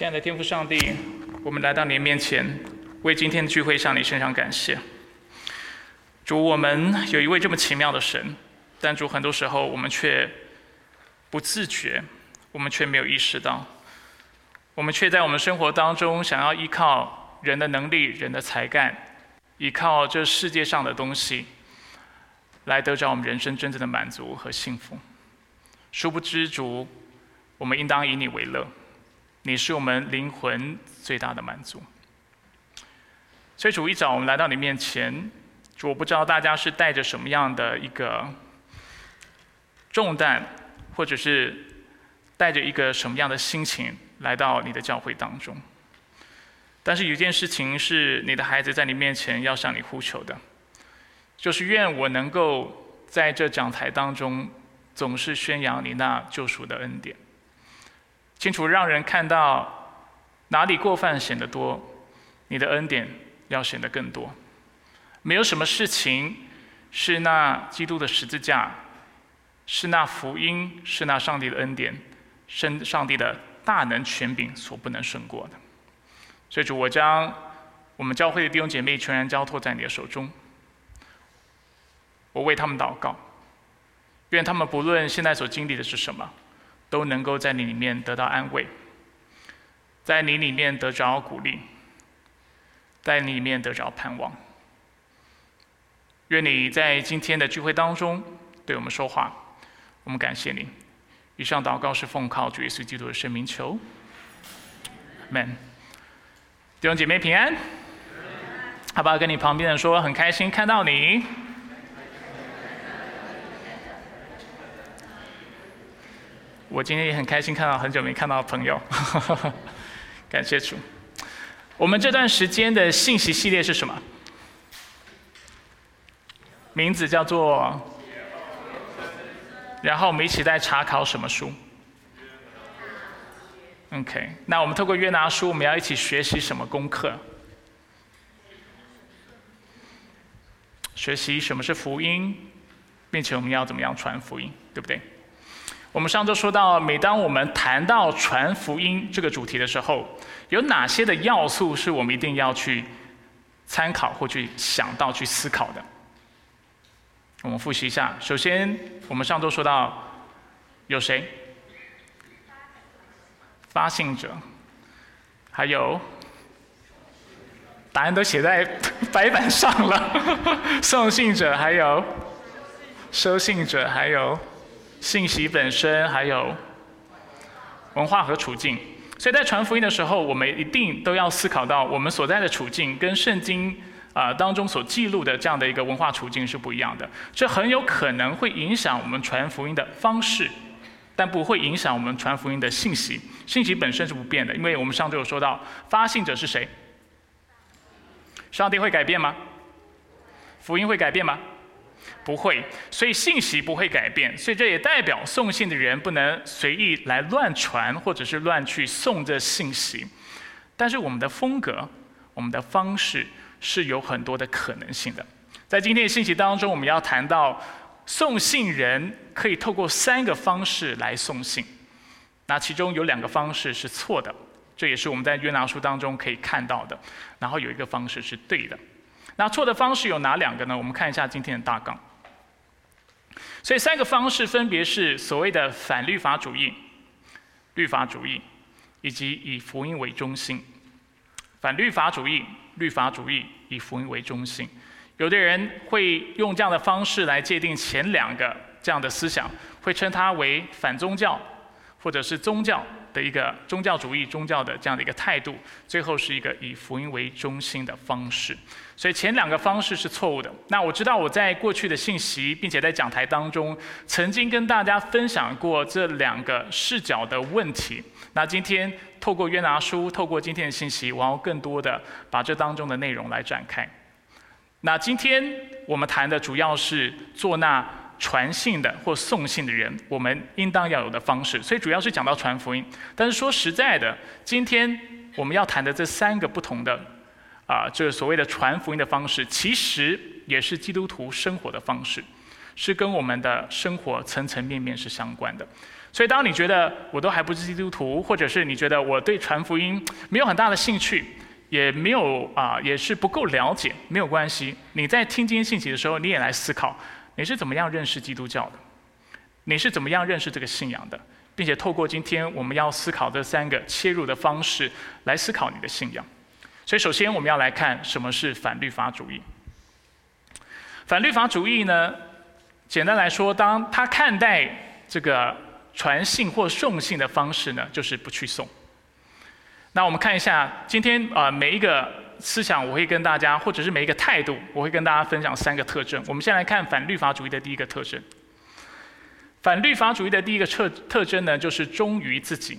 亲爱的天父上帝，我们来到你面前，为今天的聚会向你献上感谢。主，我们有一位这么奇妙的神，但主很多时候我们却不自觉，我们却没有意识到，我们却在我们生活当中想要依靠人的能力、人的才干，依靠这世界上的东西，来得着我们人生真正的满足和幸福。殊不知，主，我们应当以你为乐。你是我们灵魂最大的满足，所以主一早我们来到你面前，主我不知道大家是带着什么样的一个重担，或者是带着一个什么样的心情来到你的教会当中。但是有一件事情是你的孩子在你面前要向你呼求的，就是愿我能够在这讲台当中总是宣扬你那救赎的恩典。清楚让人看到哪里过犯显得多，你的恩典要显得更多。没有什么事情是那基督的十字架，是那福音，是那上帝的恩典，是上帝的大能权柄所不能胜过的。所以主，我将我们教会的弟兄姐妹全然交托在你的手中。我为他们祷告，愿他们不论现在所经历的是什么。都能够在你里面得到安慰，在你里面得着鼓励，在你里面得着盼望。愿你在今天的聚会当中对我们说话，我们感谢你。以上祷告是奉靠主耶稣基督的圣名求门。弟兄姐妹平安，好不好？跟你旁边的人说，很开心看到你。我今天也很开心看到很久没看到的朋友，感谢主。我们这段时间的信息系列是什么？名字叫做……然后我们一起在查考什么书？OK，那我们透过约拿书，我们要一起学习什么功课？学习什么是福音，并且我们要怎么样传福音，对不对？我们上周说到，每当我们谈到传福音这个主题的时候，有哪些的要素是我们一定要去参考或去想到、去思考的？我们复习一下。首先，我们上周说到有谁？发信者，还有答案都写在白板上了。送信者，还有收信者，还有。信息本身，还有文化和处境，所以在传福音的时候，我们一定都要思考到我们所在的处境跟圣经啊当中所记录的这样的一个文化处境是不一样的，这很有可能会影响我们传福音的方式，但不会影响我们传福音的信息。信息本身是不变的，因为我们上周有说到，发信者是谁？上帝会改变吗？福音会改变吗？不会，所以信息不会改变，所以这也代表送信的人不能随意来乱传，或者是乱去送这信息。但是我们的风格、我们的方式是有很多的可能性的。在今天的信息当中，我们要谈到送信人可以透过三个方式来送信，那其中有两个方式是错的，这也是我们在约拿书当中可以看到的。然后有一个方式是对的。那错的方式有哪两个呢？我们看一下今天的大纲。所以三个方式分别是所谓的反律法主义、律法主义，以及以福音为中心。反律法主义、律法主义以福音为中心。有的人会用这样的方式来界定前两个这样的思想，会称它为反宗教，或者是宗教。的一个宗教主义、宗教的这样的一个态度，最后是一个以福音为中心的方式。所以前两个方式是错误的。那我知道我在过去的信息，并且在讲台当中，曾经跟大家分享过这两个视角的问题。那今天透过约拿书，透过今天的信息，我要更多的把这当中的内容来展开。那今天我们谈的主要是做那。传信的或送信的人，我们应当要有的方式，所以主要是讲到传福音。但是说实在的，今天我们要谈的这三个不同的啊，就是所谓的传福音的方式，其实也是基督徒生活的方式，是跟我们的生活层层面面是相关的。所以，当你觉得我都还不是基督徒，或者是你觉得我对传福音没有很大的兴趣，也没有啊，也是不够了解，没有关系。你在听今天信息的时候，你也来思考，你是怎么样认识基督教的？你是怎么样认识这个信仰的？并且透过今天我们要思考这三个切入的方式来思考你的信仰。所以，首先我们要来看什么是反律法主义。反律法主义呢，简单来说，当他看待这个。传信或送信的方式呢，就是不去送。那我们看一下今天啊每一个思想，我会跟大家，或者是每一个态度，我会跟大家分享三个特征。我们先来看反律法主义的第一个特征。反律法主义的第一个特特征呢，就是忠于自己。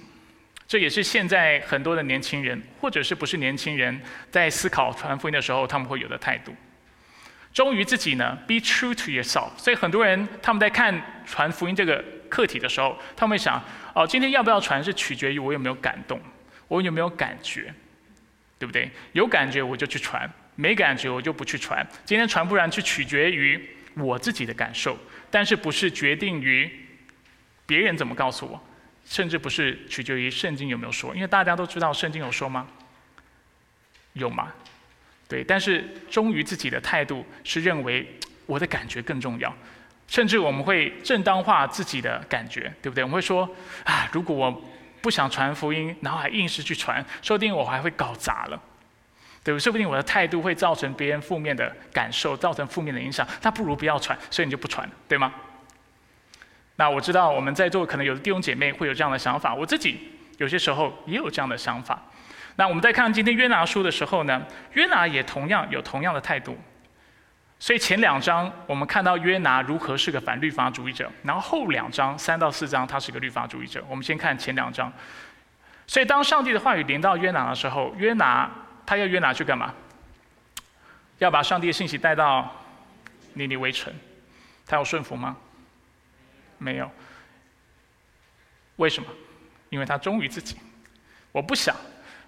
这也是现在很多的年轻人，或者是不是年轻人，在思考传福音的时候，他们会有的态度。忠于自己呢，be true to yourself。所以很多人他们在看传福音这个。课题的时候，他们会想：哦，今天要不要传是取决于我有没有感动，我有没有感觉，对不对？有感觉我就去传，没感觉我就不去传。今天传不传是取决于我自己的感受，但是不是决定于别人怎么告诉我，甚至不是取决于圣经有没有说。因为大家都知道圣经有说吗？有吗？对，但是忠于自己的态度是认为我的感觉更重要。甚至我们会正当化自己的感觉，对不对？我们会说啊，如果我不想传福音，然后还硬是去传，说不定我还会搞砸了，对不对？说不定我的态度会造成别人负面的感受，造成负面的影响，那不如不要传，所以你就不传了，对吗？那我知道我们在座可能有的弟兄姐妹会有这样的想法，我自己有些时候也有这样的想法。那我们在看今天约拿书的时候呢，约拿也同样有同样的态度。所以前两章我们看到约拿如何是个反律法主义者，然后后两章三到四章他是个律法主义者。我们先看前两章。所以当上帝的话语临到约拿的时候，约拿他要约拿去干嘛？要把上帝的信息带到尼尼微城，他要顺服吗？没有。为什么？因为他忠于自己。我不想，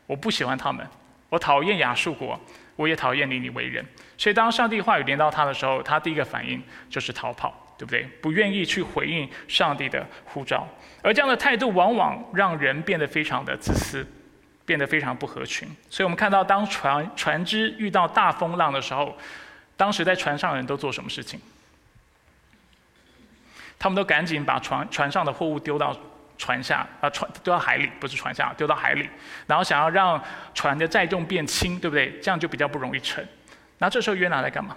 我不喜欢他们，我讨厌亚述国。我也讨厌你，你为人。所以当上帝话语连到他的时候，他第一个反应就是逃跑，对不对？不愿意去回应上帝的呼召。而这样的态度往往让人变得非常的自私，变得非常不合群。所以我们看到，当船船只遇到大风浪的时候，当时在船上的人都做什么事情？他们都赶紧把船船上的货物丢到。船下啊，船丢到海里，不是船下，丢到海里，然后想要让船的载重变轻，对不对？这样就比较不容易沉。那这时候约拿在干嘛？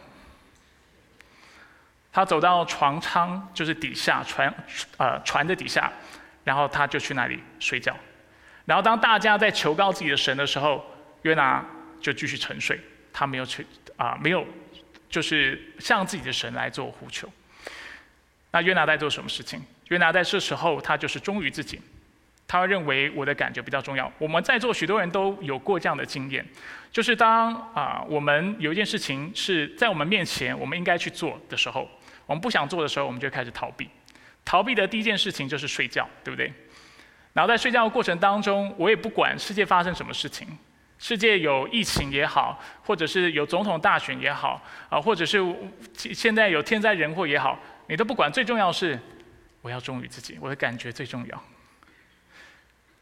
他走到船舱，就是底下船，呃，船的底下，然后他就去那里睡觉。然后当大家在求告自己的神的时候，约拿就继续沉睡，他没有去啊，没有，就是向自己的神来做呼求。那约拿在做什么事情？约拿在这时候，他就是忠于自己，他认为我的感觉比较重要。我们在座许多人都有过这样的经验，就是当啊我们有一件事情是在我们面前，我们应该去做的时候，我们不想做的时候，我们就开始逃避。逃避的第一件事情就是睡觉，对不对？然后在睡觉的过程当中，我也不管世界发生什么事情，世界有疫情也好，或者是有总统大选也好，啊，或者是现在有天灾人祸也好，你都不管。最重要是。我要忠于自己，我的感觉最重要，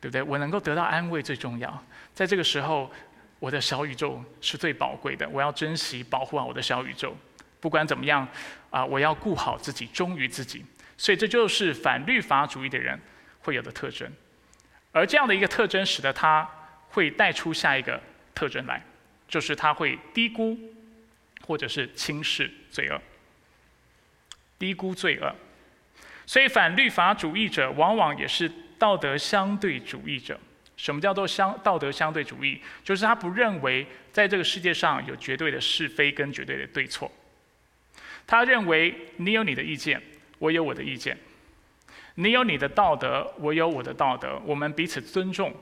对不对？我能够得到安慰最重要。在这个时候，我的小宇宙是最宝贵的，我要珍惜、保护好我的小宇宙。不管怎么样，啊，我要顾好自己，忠于自己。所以这就是反律法主义的人会有的特征。而这样的一个特征，使得他会带出下一个特征来，就是他会低估或者是轻视罪恶，低估罪恶。所以，反律法主义者往往也是道德相对主义者。什么叫做相道德相对主义？就是他不认为在这个世界上有绝对的是非跟绝对的对错。他认为你有你的意见，我有我的意见；你有你的道德，我有我的道德。我们彼此尊重，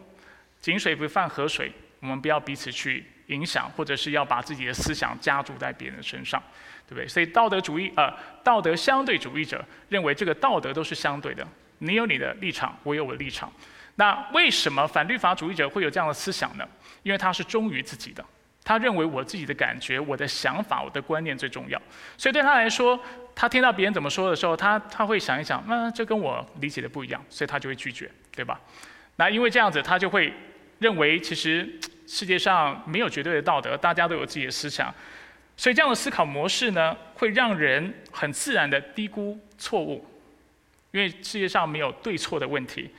井水不犯河水。我们不要彼此去影响，或者是要把自己的思想加注在别人身上。对不对？所以道德主义，呃，道德相对主义者认为这个道德都是相对的。你有你的立场，我有我的立场。那为什么反律法主义者会有这样的思想呢？因为他是忠于自己的，他认为我自己的感觉、我的想法、我的观念最重要。所以对他来说，他听到别人怎么说的时候，他他会想一想，那这跟我理解的不一样，所以他就会拒绝，对吧？那因为这样子，他就会认为其实世界上没有绝对的道德，大家都有自己的思想。所以这样的思考模式呢，会让人很自然的低估错误，因为世界上没有对错的问题，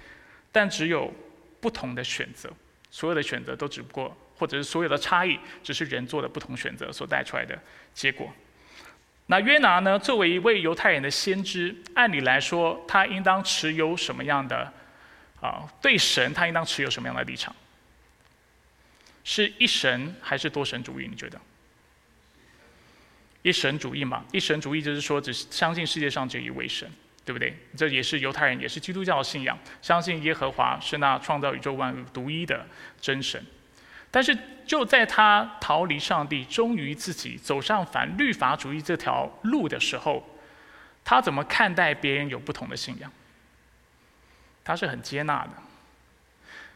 但只有不同的选择。所有的选择都只不过，或者是所有的差异，只是人做的不同选择所带出来的结果。那约拿呢？作为一位犹太人的先知，按理来说，他应当持有什么样的啊？对神，他应当持有什么样的立场？是一神还是多神主义？你觉得？一神主义嘛？一神主义就是说，只相信世界上只有一位神。对不对？这也是犹太人，也是基督教的信仰，相信耶和华是那创造宇宙万物独一的真神。但是就在他逃离上帝，忠于自己，走上反律法主义这条路的时候，他怎么看待别人有不同的信仰？他是很接纳的。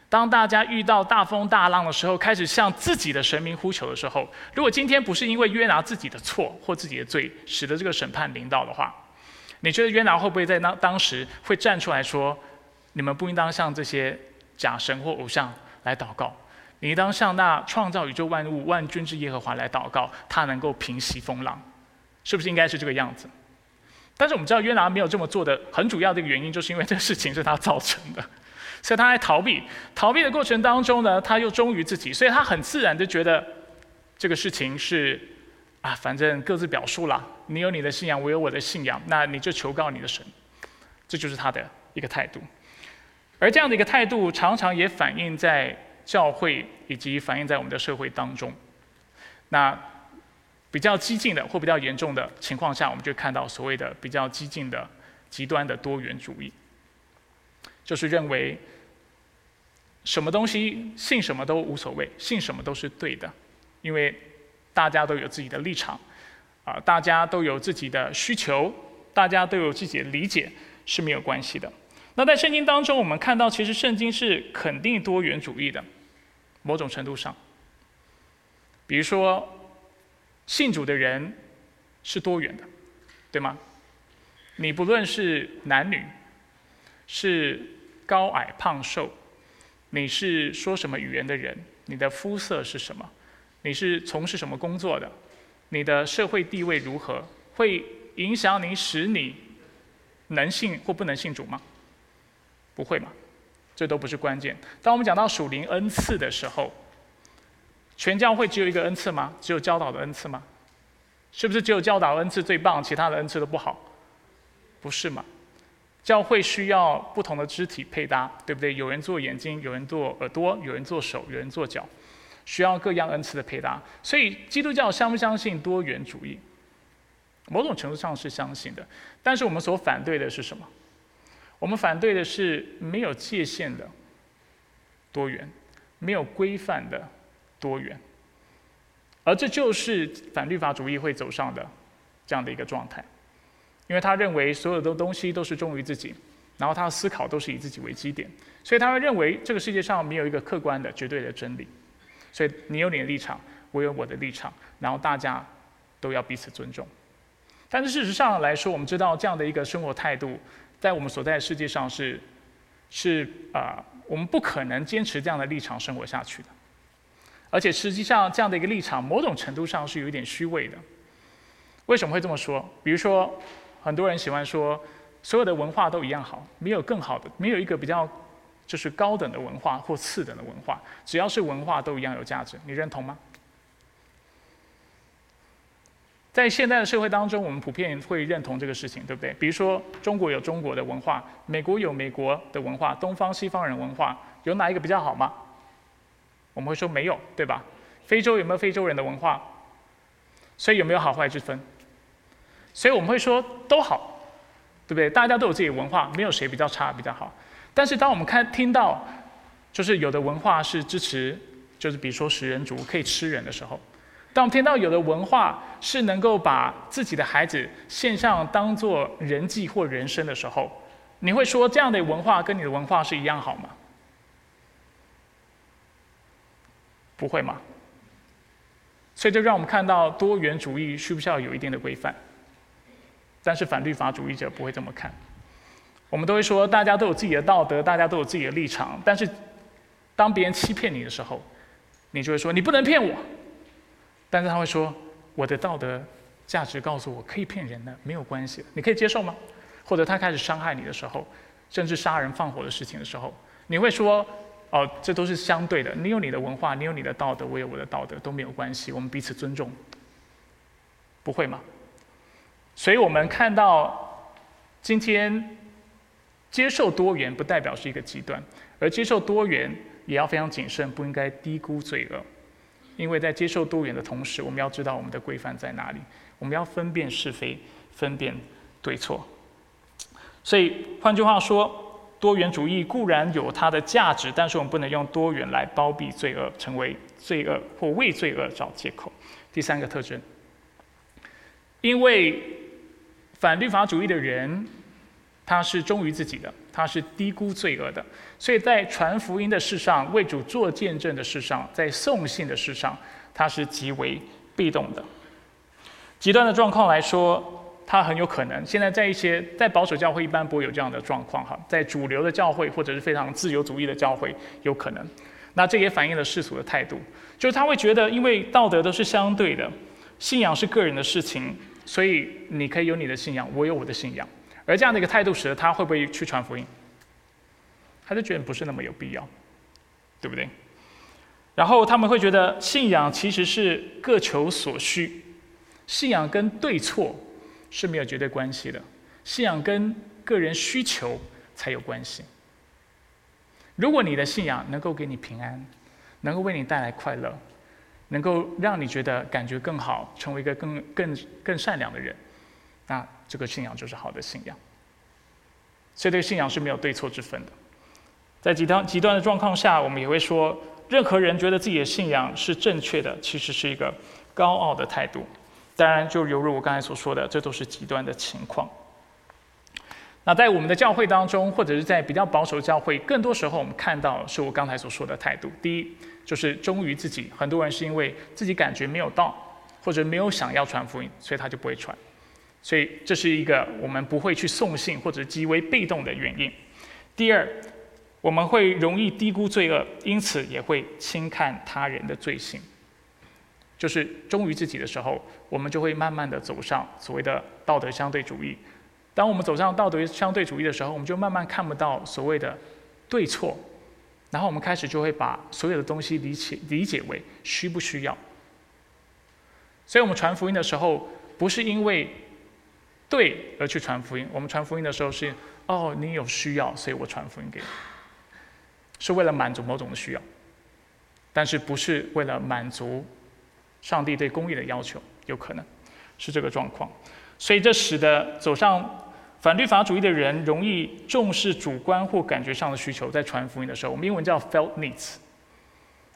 当大家遇到大风大浪的时候，开始向自己的神明呼求的时候，如果今天不是因为约拿自己的错或自己的罪，使得这个审判临到的话，你觉得约拿会不会在当当时会站出来说：“你们不应当向这些假神或偶像来祷告，你当向那创造宇宙万物万军之耶和华来祷告，他能够平息风浪，是不是应该是这个样子？”但是我们知道约拿没有这么做的很主要的一个原因，就是因为这个事情是他造成的，所以他在逃避。逃避的过程当中呢，他又忠于自己，所以他很自然的觉得这个事情是。啊，反正各自表述了，你有你的信仰，我有我的信仰，那你就求告你的神，这就是他的一个态度。而这样的一个态度，常常也反映在教会以及反映在我们的社会当中。那比较激进的或比较严重的情况下，我们就看到所谓的比较激进的极端的多元主义，就是认为什么东西信什么都无所谓，信什么都是对的，因为。大家都有自己的立场，啊，大家都有自己的需求，大家都有自己的理解是没有关系的。那在圣经当中，我们看到其实圣经是肯定多元主义的，某种程度上。比如说，信主的人是多元的，对吗？你不论是男女，是高矮胖瘦，你是说什么语言的人，你的肤色是什么？你是从事什么工作的？你的社会地位如何？会影响你，使你能信或不能信主吗？不会嘛，这都不是关键。当我们讲到属灵恩赐的时候，全教会只有一个恩赐吗？只有教导的恩赐吗？是不是只有教导恩赐最棒，其他的恩赐都不好？不是嘛？教会需要不同的肢体配搭，对不对？有人做眼睛，有人做耳朵，有人做手，有人做脚。需要各样恩赐的配搭，所以基督教相不相信多元主义？某种程度上是相信的，但是我们所反对的是什么？我们反对的是没有界限的多元，没有规范的多元，而这就是反律法主义会走上的这样的一个状态，因为他认为所有的东西都是忠于自己，然后他的思考都是以自己为基点，所以他会认为这个世界上没有一个客观的绝对的真理。所以你有你的立场，我有我的立场，然后大家都要彼此尊重。但是事实上来说，我们知道这样的一个生活态度，在我们所在的世界上是是啊，我们不可能坚持这样的立场生活下去的。而且实际上这样的一个立场，某种程度上是有一点虚伪的。为什么会这么说？比如说，很多人喜欢说，所有的文化都一样好，没有更好的，没有一个比较。就是高等的文化或次等的文化，只要是文化都一样有价值，你认同吗？在现在的社会当中，我们普遍会认同这个事情，对不对？比如说，中国有中国的文化，美国有美国的文化，东方西方人文化有哪一个比较好吗？我们会说没有，对吧？非洲有没有非洲人的文化？所以有没有好坏之分？所以我们会说都好，对不对？大家都有自己的文化，没有谁比较差比较好。但是，当我们看听到，就是有的文化是支持，就是比如说食人族可以吃人的时候，当我们听到有的文化是能够把自己的孩子献上当做人祭或人生的时候，你会说这样的文化跟你的文化是一样好吗？不会吗？所以就让我们看到多元主义需不需要有一定的规范？但是反律法主义者不会这么看。我们都会说，大家都有自己的道德，大家都有自己的立场。但是，当别人欺骗你的时候，你就会说你不能骗我。但是他会说，我的道德价值告诉我可以骗人的，没有关系，你可以接受吗？或者他开始伤害你的时候，甚至杀人放火的事情的时候，你会说，哦，这都是相对的。你有你的文化，你有你的道德，我有我的道德，都没有关系，我们彼此尊重，不会吗？所以我们看到今天。接受多元不代表是一个极端，而接受多元也要非常谨慎，不应该低估罪恶。因为在接受多元的同时，我们要知道我们的规范在哪里，我们要分辨是非，分辨对错。所以换句话说，多元主义固然有它的价值，但是我们不能用多元来包庇罪恶，成为罪恶或为罪恶找借口。第三个特征，因为反律法主义的人。他是忠于自己的，他是低估罪恶的，所以在传福音的事上、为主做见证的事上、在送信的事上，他是极为被动的。极端的状况来说，他很有可能现在在一些在保守教会一般不会有这样的状况哈，在主流的教会或者是非常自由主义的教会有可能。那这也反映了世俗的态度，就是他会觉得，因为道德都是相对的，信仰是个人的事情，所以你可以有你的信仰，我有我的信仰。而这样的一个态度，使得他会不会去传福音？他就觉得不是那么有必要，对不对？然后他们会觉得信仰其实是各求所需，信仰跟对错是没有绝对关系的，信仰跟个人需求才有关系。如果你的信仰能够给你平安，能够为你带来快乐，能够让你觉得感觉更好，成为一个更更更善良的人，那。这个信仰就是好的信仰，所以这个信仰是没有对错之分的。在极端极端的状况下，我们也会说，任何人觉得自己的信仰是正确的，其实是一个高傲的态度。当然，就犹如我刚才所说的，这都是极端的情况。那在我们的教会当中，或者是在比较保守教会，更多时候我们看到是我刚才所说的态度。第一，就是忠于自己，很多人是因为自己感觉没有到，或者没有想要传福音，所以他就不会传。所以这是一个我们不会去送信或者极为被动的原因。第二，我们会容易低估罪恶，因此也会轻看他人的罪行。就是忠于自己的时候，我们就会慢慢的走上所谓的道德相对主义。当我们走上道德相对主义的时候，我们就慢慢看不到所谓的对错，然后我们开始就会把所有的东西理解理解为需不需要。所以我们传福音的时候，不是因为。对，而去传福音。我们传福音的时候是，哦，你有需要，所以我传福音给你，是为了满足某种的需要，但是不是为了满足上帝对公义的要求？有可能是这个状况，所以这使得走上反律法主义的人容易重视主观或感觉上的需求，在传福音的时候，我们英文叫 felt needs，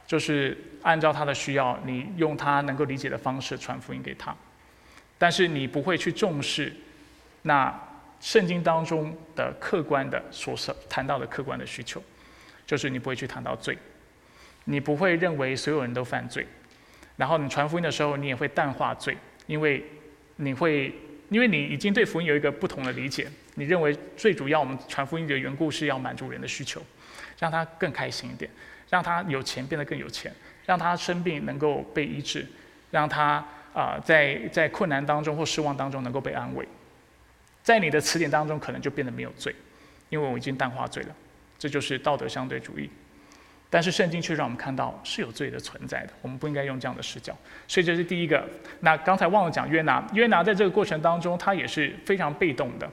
就是按照他的需要，你用他能够理解的方式传福音给他。但是你不会去重视那圣经当中的客观的所谈到的客观的需求，就是你不会去谈到罪，你不会认为所有人都犯罪，然后你传福音的时候，你也会淡化罪，因为你会因为你已经对福音有一个不同的理解，你认为最主要我们传福音的缘故是要满足人的需求，让他更开心一点，让他有钱变得更有钱，让他生病能够被医治，让他。啊，在在困难当中或失望当中能够被安慰，在你的词典当中可能就变得没有罪，因为我已经淡化罪了，这就是道德相对主义。但是圣经却让我们看到是有罪的存在的，我们不应该用这样的视角。所以这是第一个。那刚才忘了讲约拿，约拿在这个过程当中他也是非常被动的。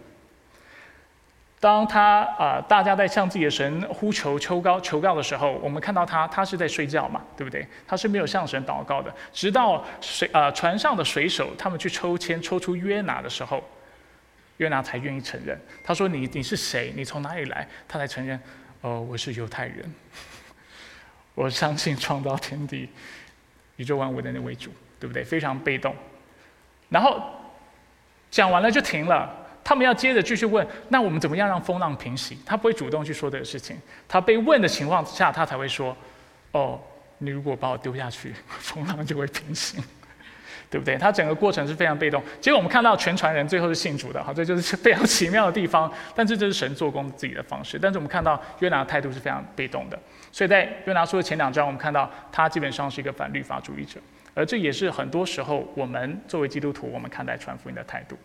当他啊，大家在向自己的神呼求、求告、求告的时候，我们看到他，他是在睡觉嘛，对不对？他是没有向神祷告的。直到水啊，船上的水手他们去抽签抽出约拿的时候，约拿才愿意承认。他说：“你你是谁？你从哪里来？”他才承认：“哦，我是犹太人，我相信创造天地、宇宙万物的那位主，对不对？”非常被动。然后讲完了就停了。他们要接着继续问，那我们怎么样让风浪平息？他不会主动去说这个事情，他被问的情况下，他才会说：“哦，你如果把我丢下去，风浪就会平息。”对不对？他整个过程是非常被动。结果我们看到全船人最后是信主的，好，这就是 非常奇妙的地方。但这就是神做工自己的方式。但是我们看到约拿的态度是非常被动的。所以在约拿书的前两章，我们看到他基本上是一个反律法主义者，而这也是很多时候我们作为基督徒，我们看待传福音的态度。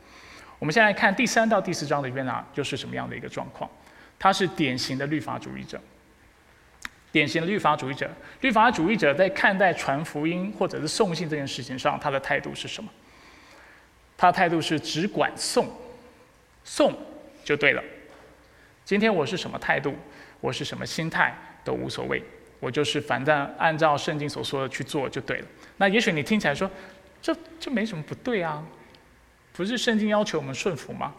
我们现在看第三到第四章的约拿又是什么样的一个状况？他是典型的律法主义者。典型的律法主义者，律法主义者在看待传福音或者是送信这件事情上，他的态度是什么？他的态度是只管送，送就对了。今天我是什么态度，我是什么心态都无所谓，我就是反正按照圣经所说的去做就对了。那也许你听起来说，这这没什么不对啊，不是圣经要求我们顺服吗？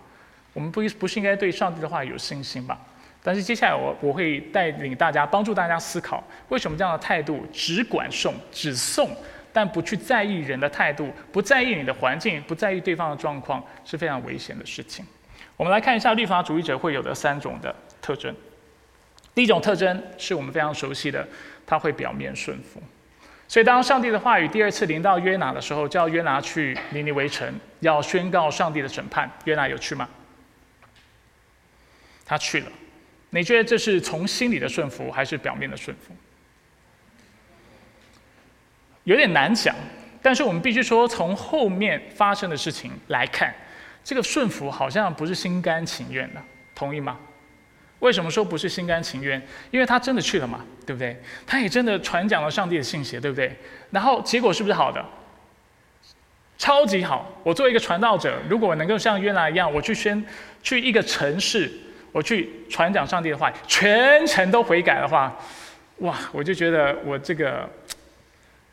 我们不不是应该对上帝的话有信心吧？但是接下来我我会带领大家帮助大家思考，为什么这样的态度只管送只送，但不去在意人的态度，不在意你的环境，不在意对方的状况，是非常危险的事情。我们来看一下律法主义者会有的三种的特征。第一种特征是我们非常熟悉的，他会表面顺服。所以当上帝的话语第二次临到约拿的时候，叫约拿去尼尼微城，要宣告上帝的审判。约拿有去吗？他去了。你觉得这是从心里的顺服，还是表面的顺服？有点难讲，但是我们必须说，从后面发生的事情来看，这个顺服好像不是心甘情愿的，同意吗？为什么说不是心甘情愿？因为他真的去了嘛，对不对？他也真的传讲了上帝的信息，对不对？然后结果是不是好的？超级好！我作为一个传道者，如果我能够像约拿一样，我去宣去一个城市。我去传讲上帝的话，全程都悔改的话，哇！我就觉得我这个，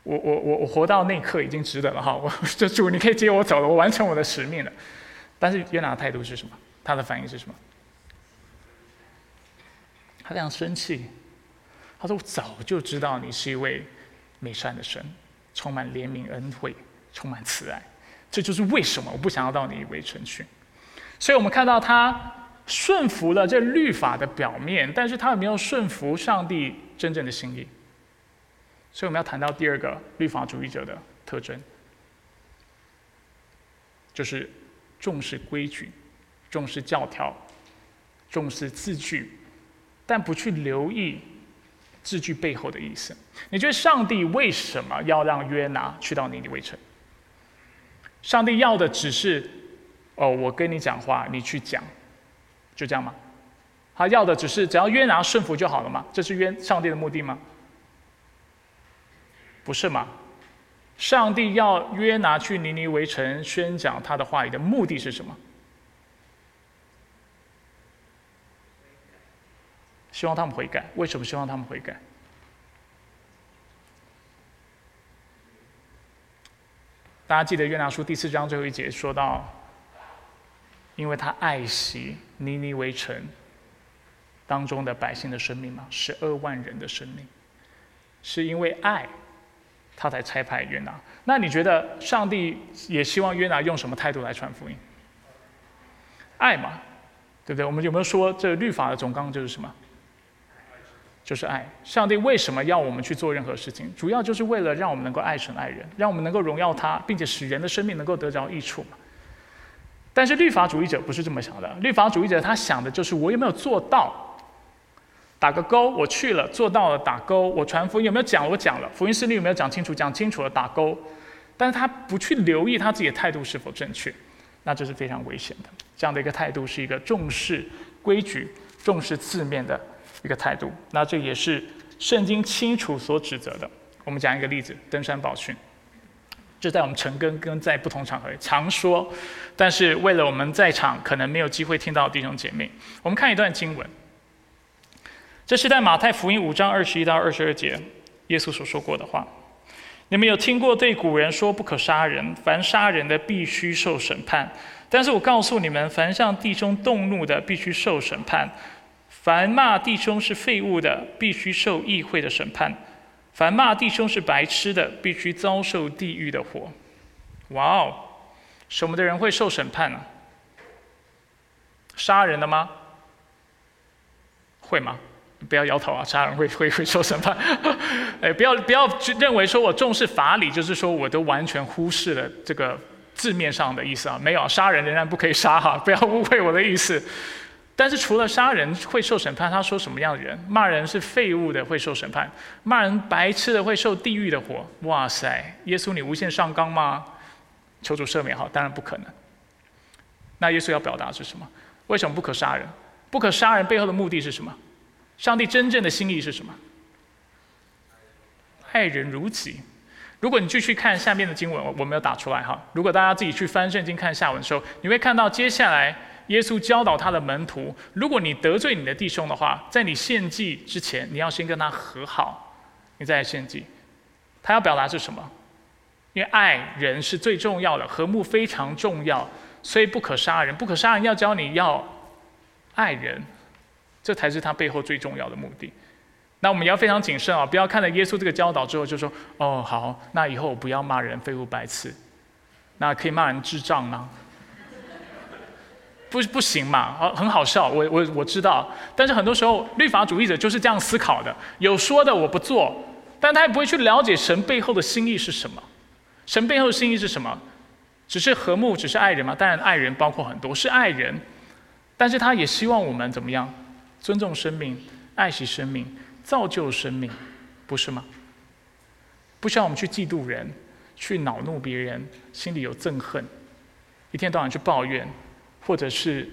我我我我活到那一刻已经值得了哈！我这主，你可以接我走了，我完成我的使命了。但是约拿的态度是什么？他的反应是什么？他非常生气。他说：“我早就知道你是一位美善的神，充满怜悯恩惠，充满慈爱。这就是为什么我不想要到你围城去。”所以我们看到他。顺服了这律法的表面，但是他有没有顺服上帝真正的心意？所以我们要谈到第二个律法主义者的特征，就是重视规矩、重视教条、重视字句，但不去留意字句背后的意思。你觉得上帝为什么要让约拿去到尼尼微城？上帝要的只是，哦，我跟你讲话，你去讲。就这样吗？他要的只是只要约拿顺服就好了吗？这是约上帝的目的吗？不是吗？上帝要约拿去尼尼微城宣讲他的话语的目的是什么？希望他们悔改。为什么希望他们悔改？大家记得约拿书第四章最后一节说到。因为他爱惜尼尼微城当中的百姓的生命嘛，十二万人的生命，是因为爱，他才差派约拿。那你觉得上帝也希望约拿用什么态度来传福音？爱嘛，对不对？我们有没有说这律法的总纲就是什么？就是爱。上帝为什么要我们去做任何事情？主要就是为了让我们能够爱神爱人，让我们能够荣耀他，并且使人的生命能够得着益处嘛。但是律法主义者不是这么想的。律法主义者他想的就是我有没有做到，打个勾，我去了，做到了，打勾。我传福音有没有讲？我讲了。福音事例有没有讲清楚？讲清楚了，打勾。但是他不去留意他自己的态度是否正确，那这是非常危险的。这样的一个态度是一个重视规矩、重视字面的一个态度。那这也是圣经清楚所指责的。我们讲一个例子：登山宝训。这在我们陈根跟在不同场合常说，但是为了我们在场可能没有机会听到弟兄姐妹，我们看一段经文。这是在马太福音五章二十一到二十二节，耶稣所说过的话。你们有听过对古人说不可杀人，凡杀人的必须受审判。但是我告诉你们，凡向弟兄动怒的必须受审判；凡骂弟兄是废物的，必须受议会的审判。凡骂弟兄是白痴的，必须遭受地狱的火。哇哦，什么的人会受审判呢？杀人的吗？会吗？不要摇头啊，杀人会会会受审判。哎，不要不要认为说我重视法理，就是说我都完全忽视了这个字面上的意思啊。没有，杀人仍然不可以杀哈，不要误会我的意思。但是除了杀人会受审判，他说什么样的人？骂人是废物的会受审判，骂人白痴的会受地狱的火。哇塞，耶稣你无限上纲吗？求主赦免哈，当然不可能。那耶稣要表达是什么？为什么不可杀人？不可杀人背后的目的是什么？上帝真正的心意是什么？爱人如己。如果你继续看下面的经文，我我没有打出来哈。如果大家自己去翻圣经看下文的时候，你会看到接下来。耶稣教导他的门徒：如果你得罪你的弟兄的话，在你献祭之前，你要先跟他和好，你再献祭。他要表达是什么？因为爱人是最重要的，和睦非常重要，所以不可杀人。不可杀人要教你要爱人，这才是他背后最重要的目的。那我们要非常谨慎啊，不要看了耶稣这个教导之后就说：“哦，好，那以后我不要骂人废物白痴，那可以骂人智障吗？”不不行嘛，好很好笑，我我我知道，但是很多时候律法主义者就是这样思考的，有说的我不做，但他也不会去了解神背后的心意是什么，神背后的心意是什么？只是和睦，只是爱人吗？当然爱人包括很多，是爱人，但是他也希望我们怎么样？尊重生命，爱惜生命，造就生命，不是吗？不需要我们去嫉妒人，去恼怒别人，心里有憎恨，一天到晚去抱怨。或者是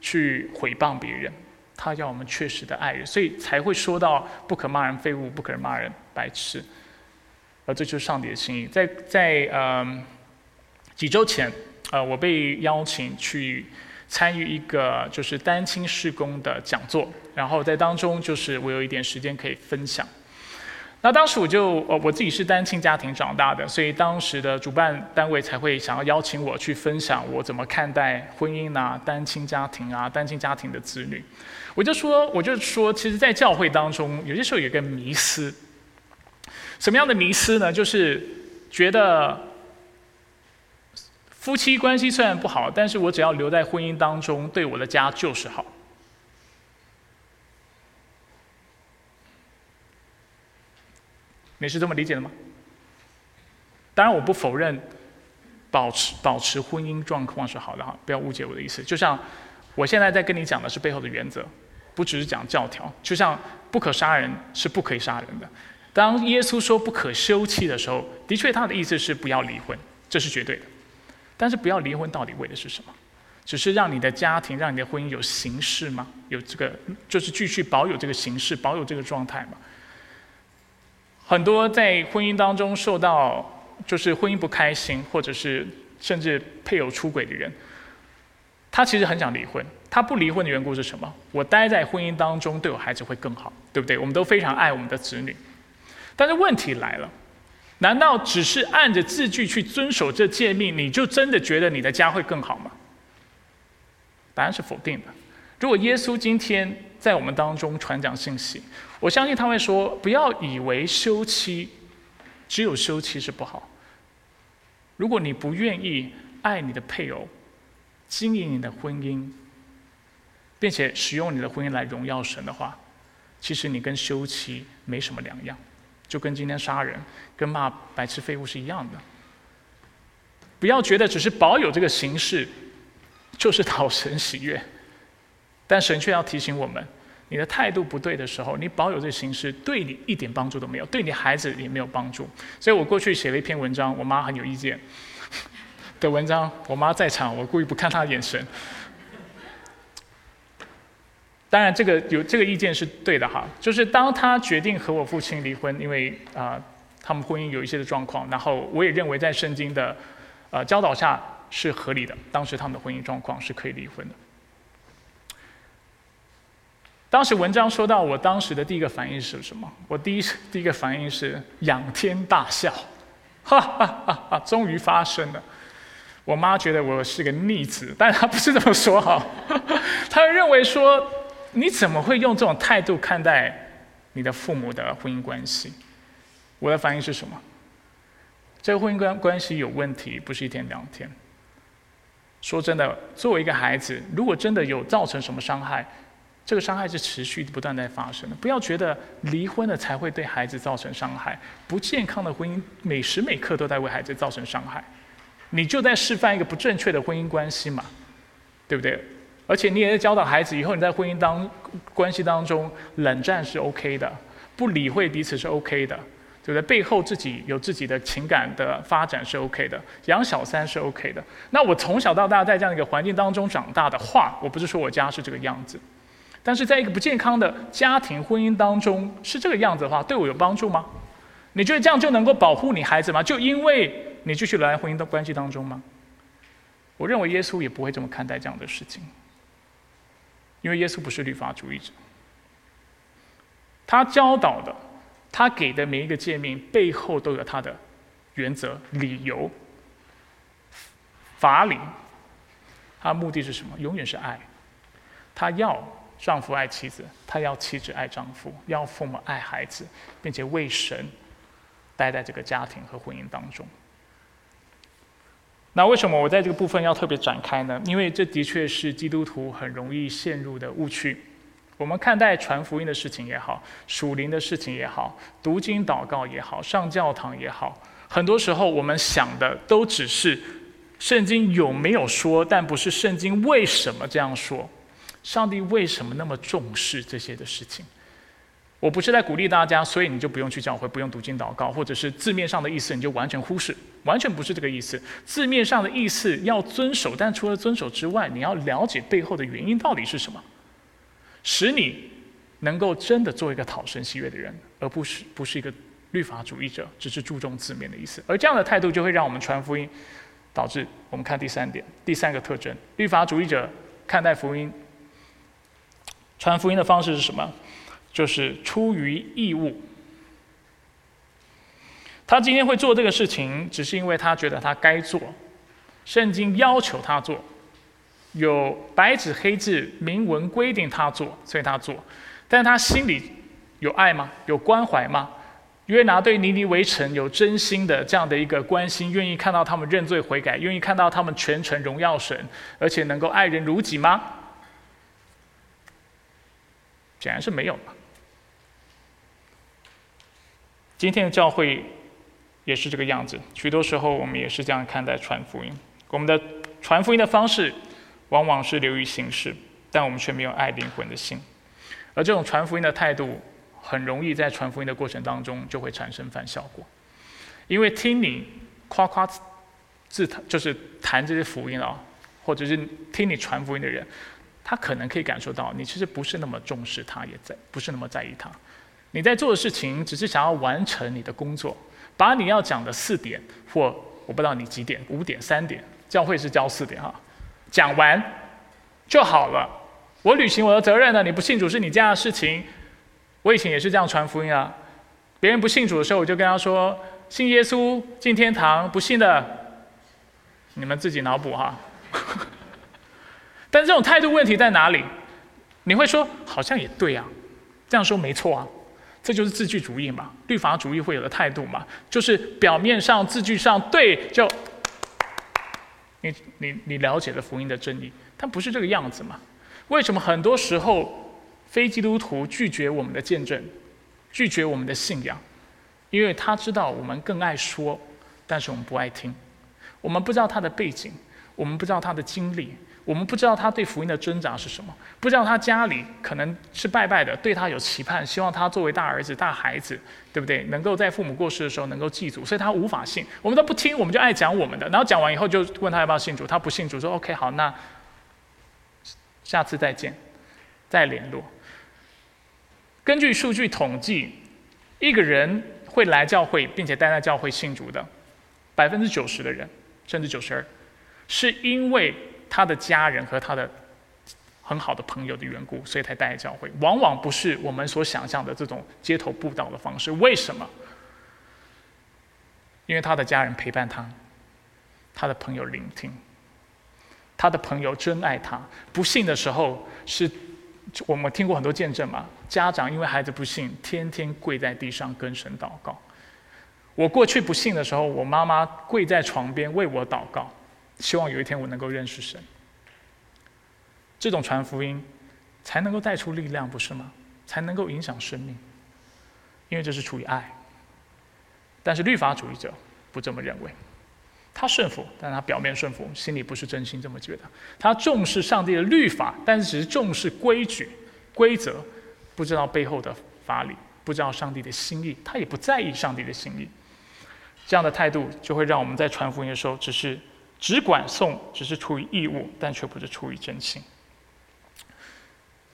去诽谤别人，他要我们确实的爱人，所以才会说到不可骂人废物，不可骂人白痴，而这就是上帝的心意。在在呃几周前，呃我被邀请去参与一个就是单亲施工的讲座，然后在当中就是我有一点时间可以分享。那当时我就呃我自己是单亲家庭长大的，所以当时的主办单位才会想要邀请我去分享我怎么看待婚姻啊、单亲家庭啊、单亲家庭的子女。我就说，我就说，其实，在教会当中，有些时候有个迷思。什么样的迷思呢？就是觉得夫妻关系虽然不好，但是我只要留在婚姻当中，对我的家就是好。你是这么理解的吗？当然，我不否认保持保持婚姻状况是好的哈，不要误解我的意思。就像我现在在跟你讲的是背后的原则，不只是讲教条。就像不可杀人是不可以杀人的。当耶稣说不可休妻的时候，的确他的意思是不要离婚，这是绝对的。但是不要离婚到底为的是什么？只是让你的家庭、让你的婚姻有形式吗？有这个就是继续保有这个形式，保有这个状态吗？很多在婚姻当中受到就是婚姻不开心，或者是甚至配偶出轨的人，他其实很想离婚。他不离婚的缘故是什么？我待在婚姻当中，对我孩子会更好，对不对？我们都非常爱我们的子女。但是问题来了，难道只是按着字句去遵守这诫命，你就真的觉得你的家会更好吗？答案是否定的。如果耶稣今天在我们当中传讲信息，我相信他会说：不要以为休妻，只有休妻是不好。如果你不愿意爱你的配偶，经营你的婚姻，并且使用你的婚姻来荣耀神的话，其实你跟休妻没什么两样，就跟今天杀人、跟骂白痴废物是一样的。不要觉得只是保有这个形式，就是讨神喜悦，但神却要提醒我们。你的态度不对的时候，你保有这形式，对你一点帮助都没有，对你孩子也没有帮助。所以我过去写了一篇文章，我妈很有意见的文章。我妈在场，我故意不看她的眼神。当然，这个有这个意见是对的哈，就是当她决定和我父亲离婚，因为啊，他们婚姻有一些的状况，然后我也认为在圣经的呃教导下是合理的，当时他们的婚姻状况是可以离婚的。当时文章说到，我当时的第一个反应是什么？我第一第一个反应是仰天大笑，哈哈哈哈！终于发生了。我妈觉得我是个逆子，但她不是这么说哈，她认为说你怎么会用这种态度看待你的父母的婚姻关系？我的反应是什么？这个婚姻关关系有问题，不是一天两天。说真的，作为一个孩子，如果真的有造成什么伤害，这个伤害是持续不断在发生的。不要觉得离婚了才会对孩子造成伤害，不健康的婚姻每时每刻都在为孩子造成伤害，你就在示范一个不正确的婚姻关系嘛，对不对？而且你也在教导孩子，以后你在婚姻当关系当中冷战是 OK 的，不理会彼此是 OK 的，对不对？背后自己有自己的情感的发展是 OK 的，养小三是 OK 的。那我从小到大在这样一个环境当中长大的话，我不是说我家是这个样子，但是在一个不健康的家庭婚姻当中是这个样子的话，对我有帮助吗？你觉得这样就能够保护你孩子吗？就因为你继续来婚姻的关系当中吗？我认为耶稣也不会这么看待这样的事情。因为耶稣不是律法主义者，他教导的，他给的每一个诫命背后都有他的原则、理由、法理。他目的是什么？永远是爱。他要丈夫爱妻子，他要妻子爱丈夫，要父母爱孩子，并且为神待在这个家庭和婚姻当中。那为什么我在这个部分要特别展开呢？因为这的确是基督徒很容易陷入的误区。我们看待传福音的事情也好，属灵的事情也好，读经祷告也好，上教堂也好，很多时候我们想的都只是圣经有没有说，但不是圣经为什么这样说，上帝为什么那么重视这些的事情。我不是在鼓励大家，所以你就不用去教会，不用读经祷告，或者是字面上的意思你就完全忽视，完全不是这个意思。字面上的意思要遵守，但除了遵守之外，你要了解背后的原因到底是什么，使你能够真的做一个讨神喜悦的人，而不是不是一个律法主义者，只是注重字面的意思。而这样的态度就会让我们传福音，导致我们看第三点，第三个特征：律法主义者看待福音、传福音的方式是什么？就是出于义务，他今天会做这个事情，只是因为他觉得他该做，圣经要求他做，有白纸黑字明文规定他做，所以他做。但他心里有爱吗？有关怀吗？约拿对尼尼围城有真心的这样的一个关心，愿意看到他们认罪悔改，愿意看到他们全程荣耀神，而且能够爱人如己吗？显然是没有的。今天的教会也是这个样子，许多时候我们也是这样看待传福音。我们的传福音的方式往往是流于形式，但我们却没有爱灵魂的心。而这种传福音的态度，很容易在传福音的过程当中就会产生反效果。因为听你夸夸自谈，就是谈这些福音啊，或者是听你传福音的人，他可能可以感受到你其实不是那么重视他，也在不是那么在意他。你在做的事情只是想要完成你的工作，把你要讲的四点或我不知道你几点五点三点，教会是教四点哈，讲完就好了。我履行我的责任呢，你不信主是你家的事情。我以前也是这样传福音啊，别人不信主的时候，我就跟他说信耶稣进天堂，不信的你们自己脑补哈。但这种态度问题在哪里？你会说好像也对啊，这样说没错啊。这就是字句主义嘛，律法主义会有的态度嘛，就是表面上字句上对，就你你你了解了福音的真理，但不是这个样子嘛？为什么很多时候非基督徒拒绝我们的见证，拒绝我们的信仰？因为他知道我们更爱说，但是我们不爱听，我们不知道他的背景，我们不知道他的经历。我们不知道他对福音的挣扎是什么，不知道他家里可能是拜拜的，对他有期盼，希望他作为大儿子、大孩子，对不对？能够在父母过世的时候能够祭祖，所以他无法信。我们都不听，我们就爱讲我们的，然后讲完以后就问他要不要信主，他不信主，说 OK 好，那下次再见，再联络。根据数据统计，一个人会来教会并且待在教会信主的，百分之九十的人，甚至九十二，是因为。他的家人和他的很好的朋友的缘故，所以才带来教会。往往不是我们所想象的这种街头布道的方式。为什么？因为他的家人陪伴他，他的朋友聆听，他的朋友真爱他。不信的时候，是我们听过很多见证嘛。家长因为孩子不信，天天跪在地上跟神祷告。我过去不信的时候，我妈妈跪在床边为我祷告。希望有一天我能够认识神。这种传福音，才能够带出力量，不是吗？才能够影响生命，因为这是出于爱。但是律法主义者不这么认为，他顺服，但他表面顺服，心里不是真心这么觉得。他重视上帝的律法，但是只是重视规矩、规则，不知道背后的法理，不知道上帝的心意，他也不在意上帝的心意。这样的态度就会让我们在传福音的时候，只是只管送，只是出于义务，但却不是出于真心。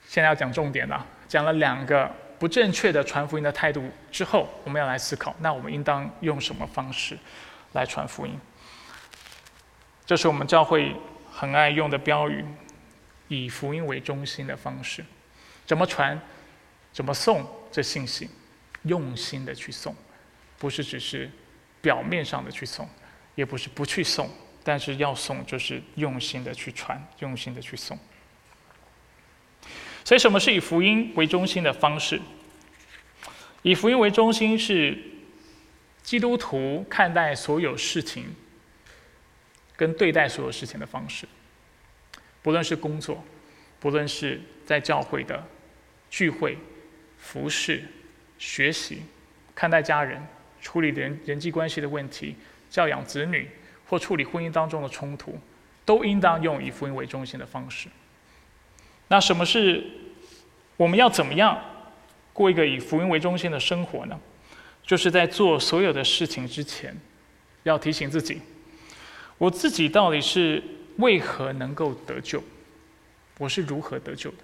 现在要讲重点了，讲了两个不正确的传福音的态度之后，我们要来思考，那我们应当用什么方式来传福音？这是我们教会很爱用的标语，以福音为中心的方式，怎么传，怎么送这信息，用心的去送，不是只是表面上的去送，也不是不去送，但是要送就是用心的去传，用心的去送。所以，什么是以福音为中心的方式？以福音为中心是基督徒看待所有事情跟对待所有事情的方式。不论是工作，不论是在教会的聚会、服饰、学习、看待家人、处理人人际关系的问题、教养子女或处理婚姻当中的冲突，都应当用以福音为中心的方式。那什么是我们要怎么样过一个以福音为中心的生活呢？就是在做所有的事情之前，要提醒自己：我自己到底是为何能够得救？我是如何得救的？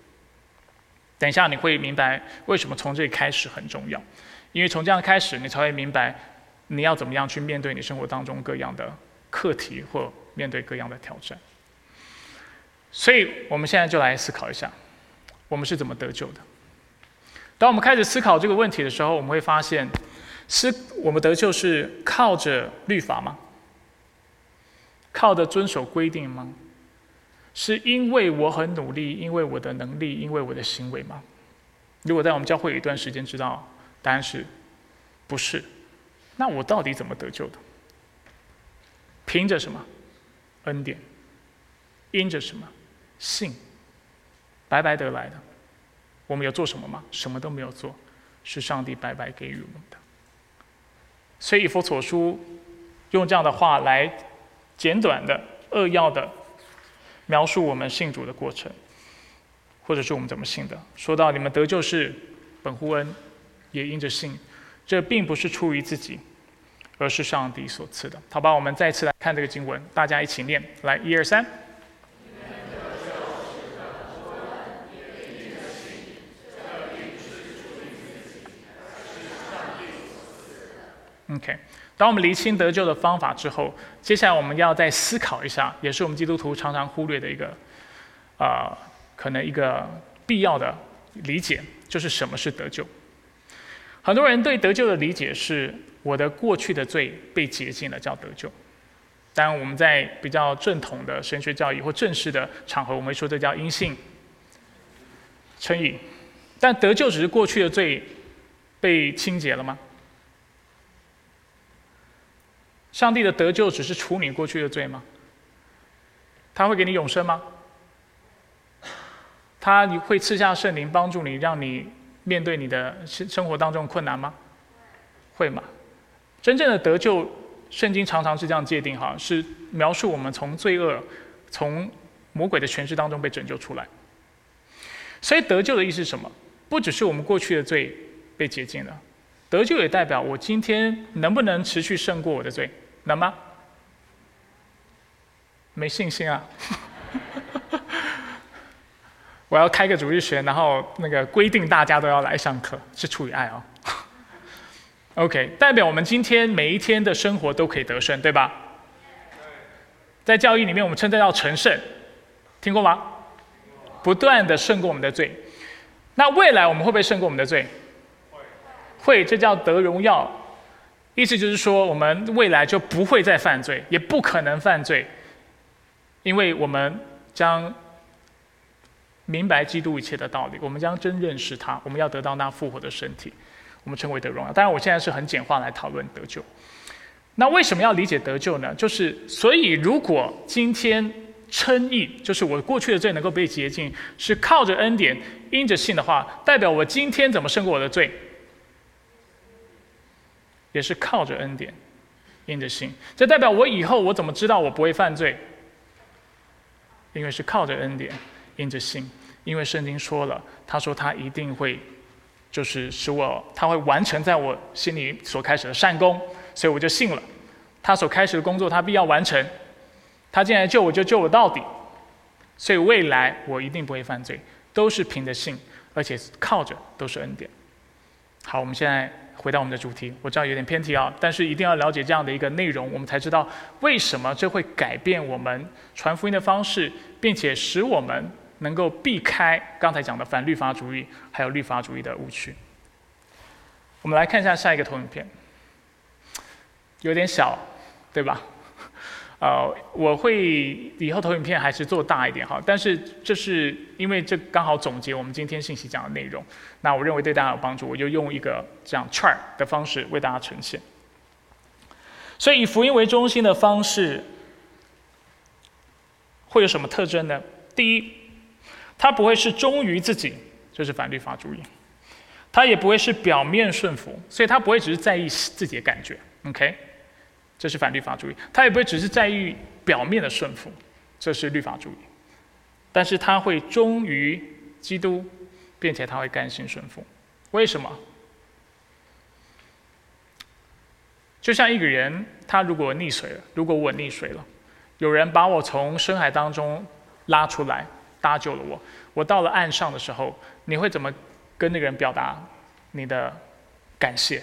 等一下你会明白为什么从这里开始很重要，因为从这样开始，你才会明白你要怎么样去面对你生活当中各样的课题或面对各样的挑战。所以，我们现在就来思考一下，我们是怎么得救的。当我们开始思考这个问题的时候，我们会发现，是我们得救是靠着律法吗？靠着遵守规定吗？是因为我很努力，因为我的能力，因为我的行为吗？如果在我们教会有一段时间知道答案是不是，那我到底怎么得救的？凭着什么？恩典？因着什么？信，白白得来的，我们有做什么吗？什么都没有做，是上帝白白给予我们的。所以以佛所书用这样的话来简短的、扼要的描述我们信主的过程，或者是我们怎么信的。说到你们得救是本乎恩，也因着信，这并不是出于自己，而是上帝所赐的。好吧，我们再次来看这个经文，大家一起念，来，一二三。OK，当我们厘清得救的方法之后，接下来我们要再思考一下，也是我们基督徒常常忽略的一个，啊，可能一个必要的理解，就是什么是得救。很多人对得救的理解是，我的过去的罪被洁净了，叫得救。当然，我们在比较正统的神学教育或正式的场合，我们会说这叫因信称义。但得救只是过去的罪被清洁了吗？上帝的得救只是处理过去的罪吗？他会给你永生吗？他会赐下圣灵帮助你，让你面对你的生生活当中困难吗？会吗？真正的得救，圣经常常是这样界定哈，是描述我们从罪恶、从魔鬼的权势当中被拯救出来。所以得救的意思是什么？不只是我们过去的罪被洁净了，得救也代表我今天能不能持续胜过我的罪。能吗？没信心啊！我要开个主日学，然后那个规定大家都要来上课，是出于爱哦。OK，代表我们今天每一天的生活都可以得胜，对吧？在教义里面，我们称这叫成圣，听过吗？不断的胜过我们的罪。那未来我们会不会胜过我们的罪？会，会，这叫得荣耀。意思就是说，我们未来就不会再犯罪，也不可能犯罪，因为我们将明白基督一切的道理，我们将真认识他，我们要得到那复活的身体，我们称为得荣耀。当然，我现在是很简化来讨论得救。那为什么要理解得救呢？就是所以，如果今天称义，就是我过去的罪能够被洁净，是靠着恩典，因着信的话，代表我今天怎么胜过我的罪，也是靠着恩典，因着信。这代表我以后我怎么知道我不会犯罪？因为是靠着恩典，因着信。因为圣经说了，他说他一定会，就是使我他会完成在我心里所开始的善功，所以我就信了。他所开始的工作，他必要完成。他进来救我，就救我到底。所以未来我一定不会犯罪，都是凭着信，而且靠着都是恩典。好，我们现在回到我们的主题。我知道有点偏题啊，但是一定要了解这样的一个内容，我们才知道为什么这会改变我们传福音的方式，并且使我们能够避开刚才讲的反律法主义还有律法主义的误区。我们来看一下下一个投影片，有点小。对吧？呃，我会以后投影片还是做大一点哈，但是这是因为这刚好总结我们今天信息讲的内容，那我认为对大家有帮助，我就用一个这样 chart 的方式为大家呈现。所以以福音为中心的方式会有什么特征呢？第一，他不会是忠于自己，就是反律法主义；他也不会是表面顺服，所以他不会只是在意自己的感觉。OK。这是反律法主义，他也不会只是在意表面的顺服，这是律法主义。但是他会忠于基督，并且他会甘心顺服。为什么？就像一个人，他如果溺水了，如果我溺水了，有人把我从深海当中拉出来，搭救了我，我到了岸上的时候，你会怎么跟那个人表达你的感谢？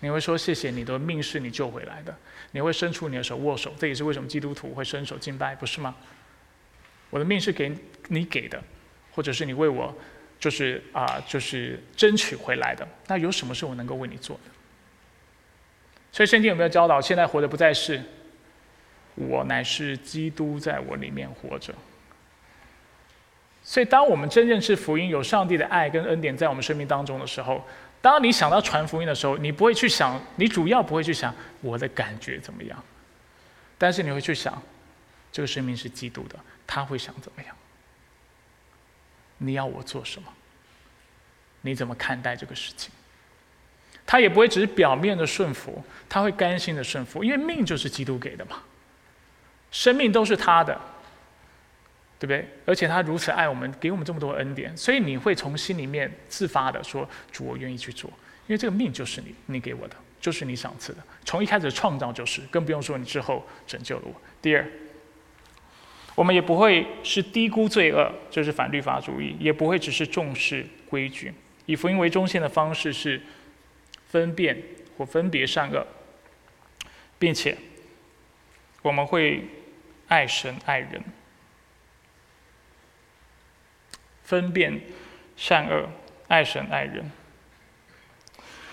你会说谢谢你的命是你救回来的，你会伸出你的手握手，这也是为什么基督徒会伸手敬拜，不是吗？我的命是给你给的，或者是你为我就是啊就是争取回来的，那有什么是我能够为你做的？所以圣经有没有教导？现在活的不再是我，乃是基督在我里面活着。所以当我们真正是福音，有上帝的爱跟恩典在我们生命当中的时候。当你想到传福音的时候，你不会去想，你主要不会去想我的感觉怎么样，但是你会去想，这个生命是基督的，他会想怎么样？你要我做什么？你怎么看待这个事情？他也不会只是表面的顺服，他会甘心的顺服，因为命就是基督给的嘛，生命都是他的。对不对？而且他如此爱我们，给我们这么多恩典，所以你会从心里面自发的说：“主，我愿意去做，因为这个命就是你，你给我的，就是你赏赐的。从一开始创造就是，更不用说你之后拯救了我。”第二，我们也不会是低估罪恶，就是反律法主义，也不会只是重视规矩。以福音为中心的方式是分辨或分别善恶，并且我们会爱神爱人。分辨善恶，爱神爱人。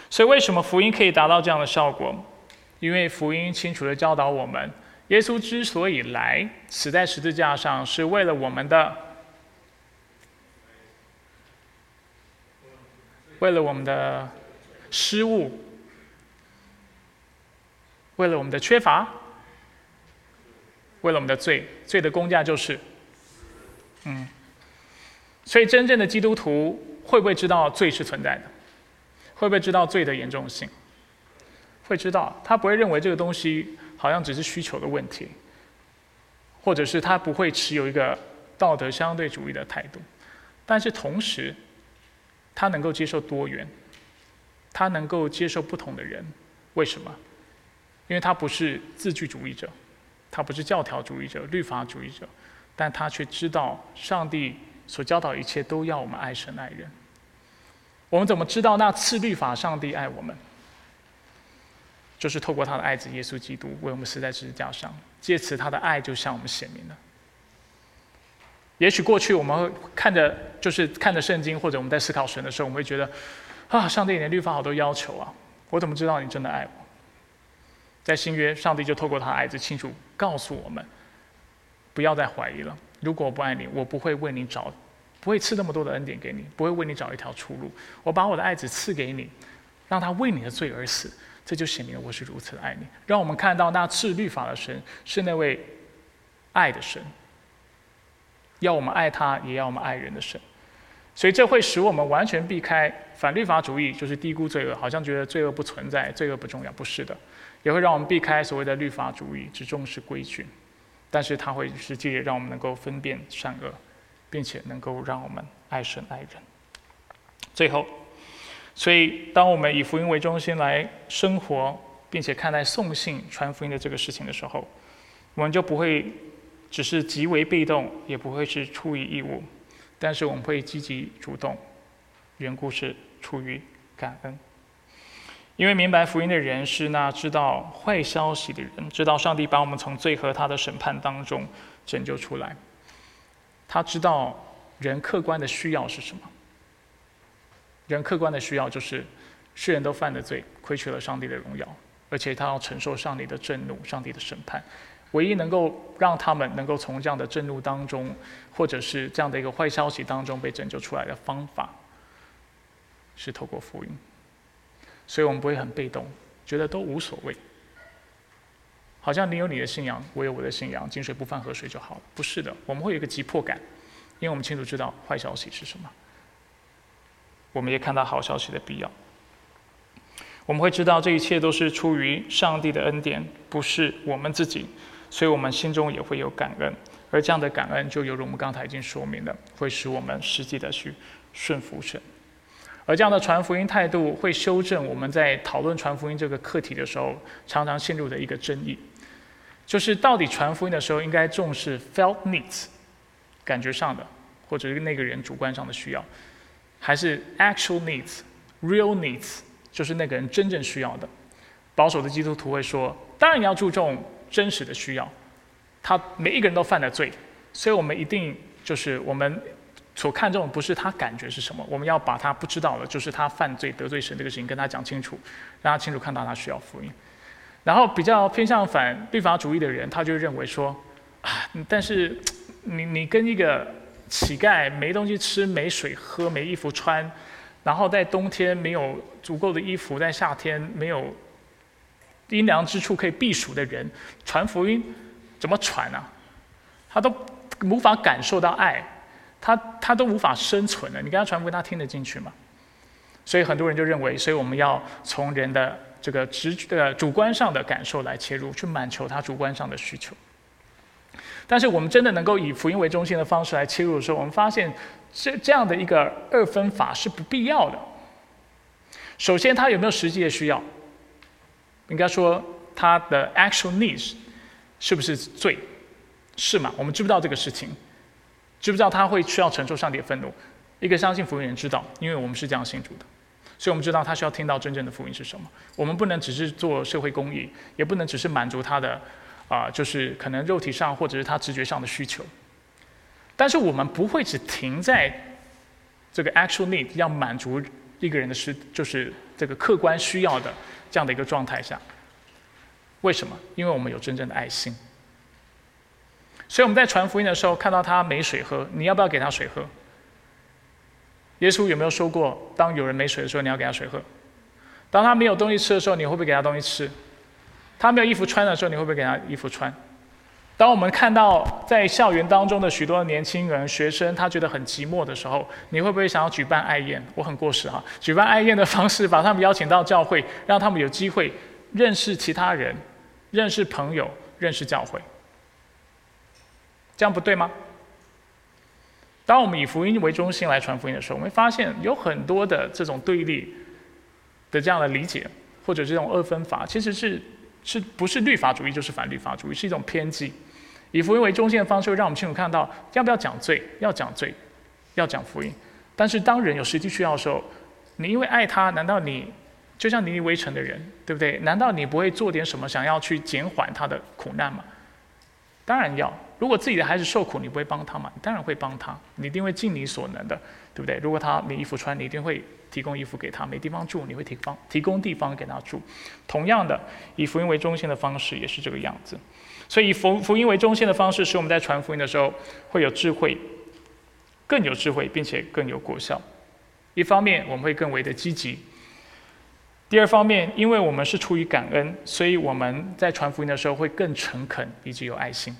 所以，为什么福音可以达到这样的效果？因为福音清楚的教导我们，耶稣之所以来死在十字架上，是为了我们的，为了我们的失误，为了我们的缺乏，为了我们的罪。罪的公价就是，嗯。所以，真正的基督徒会不会知道罪是存在的？会不会知道罪的严重性？会知道，他不会认为这个东西好像只是需求的问题，或者是他不会持有一个道德相对主义的态度。但是同时，他能够接受多元，他能够接受不同的人。为什么？因为他不是字句主义者，他不是教条主义者、律法主义者，但他却知道上帝。所教导一切都要我们爱神爱人。我们怎么知道那次律法上帝爱我们？就是透过他的爱子耶稣基督为我们死在十字架上，借此他的爱就向我们显明了。也许过去我们会看着，就是看着圣经，或者我们在思考神的时候，我们会觉得啊，上帝你的律法好多要求啊，我怎么知道你真的爱我？在新约，上帝就透过他的爱子清楚告诉我们，不要再怀疑了。如果我不爱你，我不会为你找，不会赐那么多的恩典给你，不会为你找一条出路。我把我的爱子赐给你，让他为你的罪而死，这就显明了我是如此的爱你。让我们看到那赐律法的神是那位爱的神，要我们爱他，也要我们爱人的神。所以这会使我们完全避开反律法主义，就是低估罪恶，好像觉得罪恶不存在，罪恶不重要，不是的。也会让我们避开所谓的律法主义，只重视规矩。但是它会实际让我们能够分辨善恶，并且能够让我们爱神爱人。最后，所以当我们以福音为中心来生活，并且看待送信、传福音的这个事情的时候，我们就不会只是极为被动，也不会是出于义务。但是我们会积极主动，缘故是出于感恩，因为明白福音的人是那知道坏消息的人，知道上帝把我们从罪和他的审判当中拯救出来。他知道人客观的需要是什么，人客观的需要就是世人都犯了罪，亏缺了上帝的荣耀，而且他要承受上帝的震怒、上帝的审判。唯一能够让他们能够从这样的震怒当中，或者是这样的一个坏消息当中被拯救出来的方法，是透过福音。所以我们不会很被动，觉得都无所谓。好像你有你的信仰，我有我的信仰，井水不犯河水就好了。不是的，我们会有一个急迫感，因为我们清楚知道坏消息是什么。我们也看到好消息的必要。我们会知道这一切都是出于上帝的恩典，不是我们自己。所以我们心中也会有感恩，而这样的感恩就犹如我们刚才已经说明的，会使我们实际的去顺服神。而这样的传福音态度，会修正我们在讨论传福音这个课题的时候，常常陷入的一个争议，就是到底传福音的时候应该重视 felt needs，感觉上的，或者是那个人主观上的需要，还是 actual needs，real needs，就是那个人真正需要的。保守的基督徒会说，当然你要注重。真实的需要，他每一个人都犯了罪，所以我们一定就是我们所看重的不是他感觉是什么，我们要把他不知道的，就是他犯罪得罪神这个事情跟他讲清楚，让他清楚看到他需要福音。然后比较偏向反律法主义的人，他就认为说啊，但是你你跟一个乞丐没东西吃、没水喝、没衣服穿，然后在冬天没有足够的衣服，在夏天没有。阴凉之处可以避暑的人，传福音怎么传呢？他都无法感受到爱，他他都无法生存了。你跟他传福音，他听得进去吗？所以很多人就认为，所以我们要从人的这个直呃主观上的感受来切入，去满足他主观上的需求。但是我们真的能够以福音为中心的方式来切入的时候，我们发现这这样的一个二分法是不必要的。首先，他有没有实际的需要？应该说，他的 actual needs 是不是罪？是吗？我们知不知道这个事情？知不知道他会需要承受上帝的愤怒？一个相信福音人知道，因为我们是这样信主的，所以我们知道他需要听到真正的福音是什么。我们不能只是做社会公益，也不能只是满足他的啊，就是可能肉体上或者是他直觉上的需求。但是我们不会只停在这个 actual need 要满足一个人的需，就是这个客观需要的。这样的一个状态下，为什么？因为我们有真正的爱心，所以我们在传福音的时候，看到他没水喝，你要不要给他水喝？耶稣有没有说过，当有人没水的时候，你要给他水喝？当他没有东西吃的时候，你会不会给他东西吃？他没有衣服穿的时候，你会不会给他衣服穿？当我们看到在校园当中的许多年轻人、学生，他觉得很寂寞的时候，你会不会想要举办爱宴？我很过时哈，举办爱宴的方式，把他们邀请到教会，让他们有机会认识其他人、认识朋友、认识教会，这样不对吗？当我们以福音为中心来传福音的时候，我们会发现有很多的这种对立的这样的理解，或者这种二分法，其实是是不是律法主义就是反律法主义，是一种偏激。以福音为中心的方式，让我们清楚看到要不要讲罪，要讲罪，要讲福音。但是当人有实际需要的时候，你因为爱他，难道你就像尼尼微城的人，对不对？难道你不会做点什么，想要去减缓他的苦难吗？当然要。如果自己的孩子受苦，你不会帮他吗？你当然会帮他，你一定会尽你所能的，对不对？如果他没衣服穿，你一定会提供衣服给他；没地方住，你会提方提供地方给他住。同样的，以福音为中心的方式也是这个样子。所以，以福福音为中心的方式，使我们在传福音的时候会有智慧，更有智慧，并且更有果效。一方面，我们会更为的积极；第二方面，因为我们是出于感恩，所以我们在传福音的时候会更诚恳以及有爱心。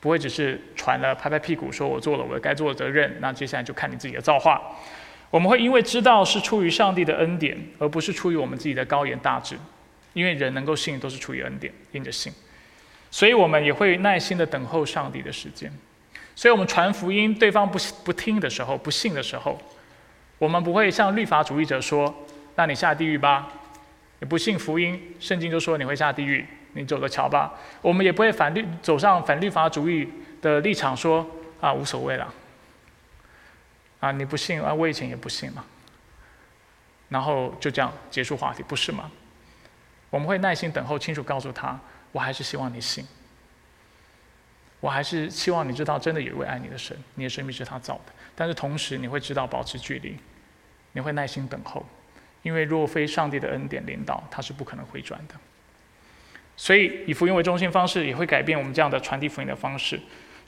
不会只是传了拍拍屁股说我做了我该做的责任，那接下来就看你自己的造化。我们会因为知道是出于上帝的恩典，而不是出于我们自己的高言大志，因为人能够信都是出于恩典，因着信，所以我们也会耐心的等候上帝的时间。所以我们传福音，对方不不听的时候，不信的时候，我们不会像律法主义者说：“那你下地狱吧。”你不信福音，圣经就说你会下地狱，你走着瞧吧。我们也不会反律走上反律法主义的立场，说啊无所谓了。啊你不信啊，我以前也不信嘛。然后就这样结束话题，不是吗？我们会耐心等候，清楚告诉他，我还是希望你信。我还是希望你知道，真的有一位爱你的神，你的生命是他造的。但是同时，你会知道保持距离，你会耐心等候，因为若非上帝的恩典领导，他是不可能回转的。所以，以福音为中心方式也会改变我们这样的传递福音的方式。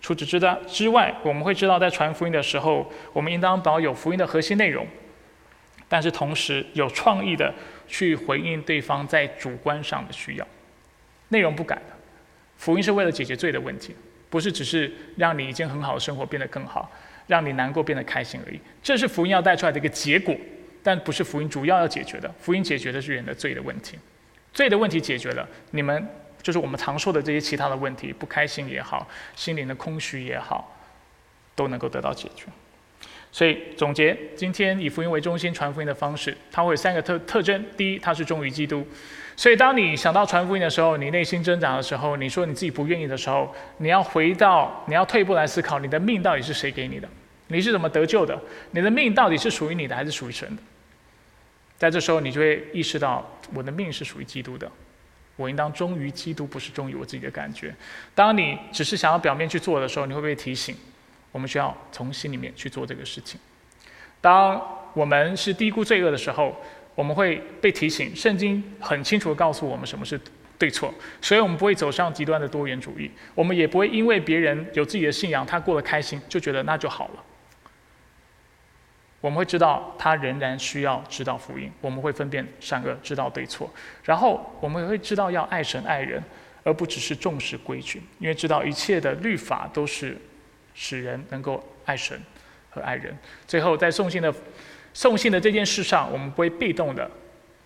除此之的之外，我们会知道，在传福音的时候，我们应当保有福音的核心内容，但是同时有创意的去回应对方在主观上的需要，内容不改的。福音是为了解决罪的问题。不是只是让你已经很好的生活变得更好，让你难过变得开心而已。这是福音要带出来的一个结果，但不是福音主要要解决的。福音解决的是人的罪的问题，罪的问题解决了，你们就是我们常说的这些其他的问题，不开心也好，心灵的空虚也好，都能够得到解决。所以总结，今天以福音为中心传福音的方式，它会有三个特特征：第一，它是忠于基督。所以，当你想到传福音的时候，你内心挣扎的时候，你说你自己不愿意的时候，你要回到，你要退一步来思考，你的命到底是谁给你的？你是怎么得救的？你的命到底是属于你的，还是属于神的？在这时候，你就会意识到，我的命是属于基督的，我应当忠于基督，不是忠于我自己的感觉。当你只是想要表面去做的时候，你会被提醒，我们需要从心里面去做这个事情。当我们是低估罪恶的时候。我们会被提醒，圣经很清楚的告诉我们什么是对错，所以我们不会走上极端的多元主义，我们也不会因为别人有自己的信仰，他过得开心，就觉得那就好了。我们会知道他仍然需要知道福音，我们会分辨善恶，知道对错，然后我们会知道要爱神爱人，而不只是重视规矩，因为知道一切的律法都是使人能够爱神和爱人。最后在送信的。送信的这件事上，我们不会被动的，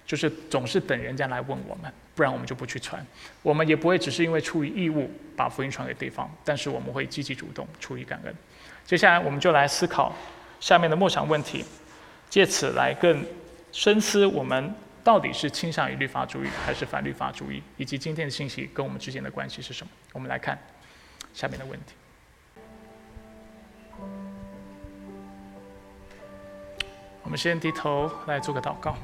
就是总是等人家来问我们，不然我们就不去传。我们也不会只是因为出于义务把福音传给对方，但是我们会积极主动，出于感恩。接下来我们就来思考下面的默想问题，借此来更深思我们到底是倾向于律法主义还是反律法主义，以及今天的信息跟我们之间的关系是什么。我们来看下面的问题。我们先低头来做个祷告。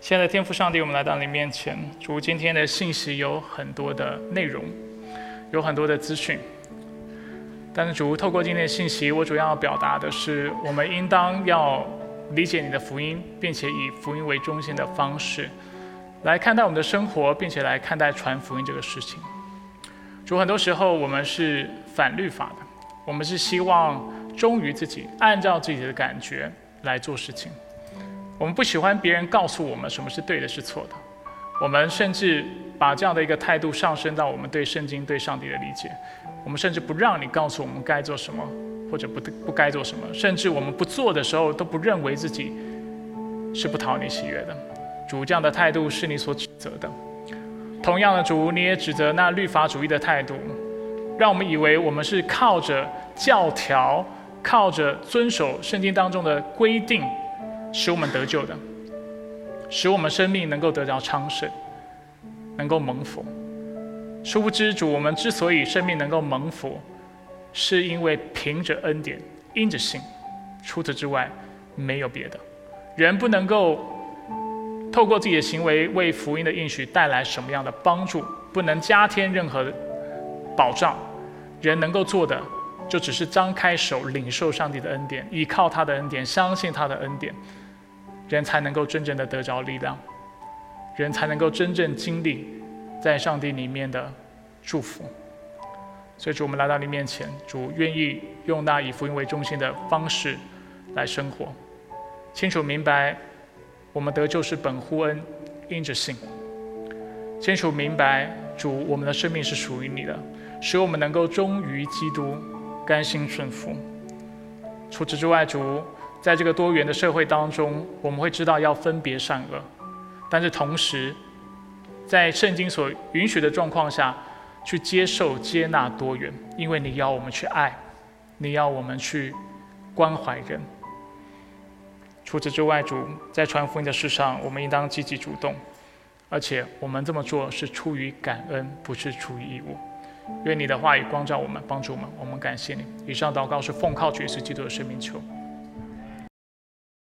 现在天父上帝，我们来到你面前，主今天的信息有很多的内容，有很多的资讯。但是主透过今天的信息，我主要表达的是，我们应当要理解你的福音，并且以福音为中心的方式来看待我们的生活，并且来看待传福音这个事情。主很多时候我们是反律法的，我们是希望。忠于自己，按照自己的感觉来做事情。我们不喜欢别人告诉我们什么是对的，是错的。我们甚至把这样的一个态度上升到我们对圣经、对上帝的理解。我们甚至不让你告诉我们该做什么，或者不不该做什么。甚至我们不做的时候，都不认为自己是不讨你喜悦的。主这样的态度是你所指责的。同样的，主你也指责那律法主义的态度，让我们以为我们是靠着教条。靠着遵守圣经当中的规定，使我们得救的，使我们生命能够得到昌盛，能够蒙福。殊不知主，我们之所以生命能够蒙福，是因为凭着恩典，因着信。除此之外，没有别的。人不能够透过自己的行为为福音的应许带来什么样的帮助，不能加添任何保障。人能够做的。就只是张开手领受上帝的恩典，依靠他的恩典，相信他的恩典，人才能够真正的得着力量，人才能够真正经历在上帝里面的祝福。所以主，我们来到你面前，主愿意用那以福音为中心的方式来生活，清楚明白我们得救是本乎恩，因着信。清楚明白主，我们的生命是属于你的。使我们能够忠于基督，甘心顺服。除此之外，主在这个多元的社会当中，我们会知道要分别善恶，但是同时，在圣经所允许的状况下，去接受、接纳多元，因为你要我们去爱，你要我们去关怀人。除此之外，主在传福音的事上，我们应当积极主动，而且我们这么做是出于感恩，不是出于义务。愿你的话语光照我们，帮助我们。我们感谢你。以上祷告是奉靠主耶稣基督的生命求。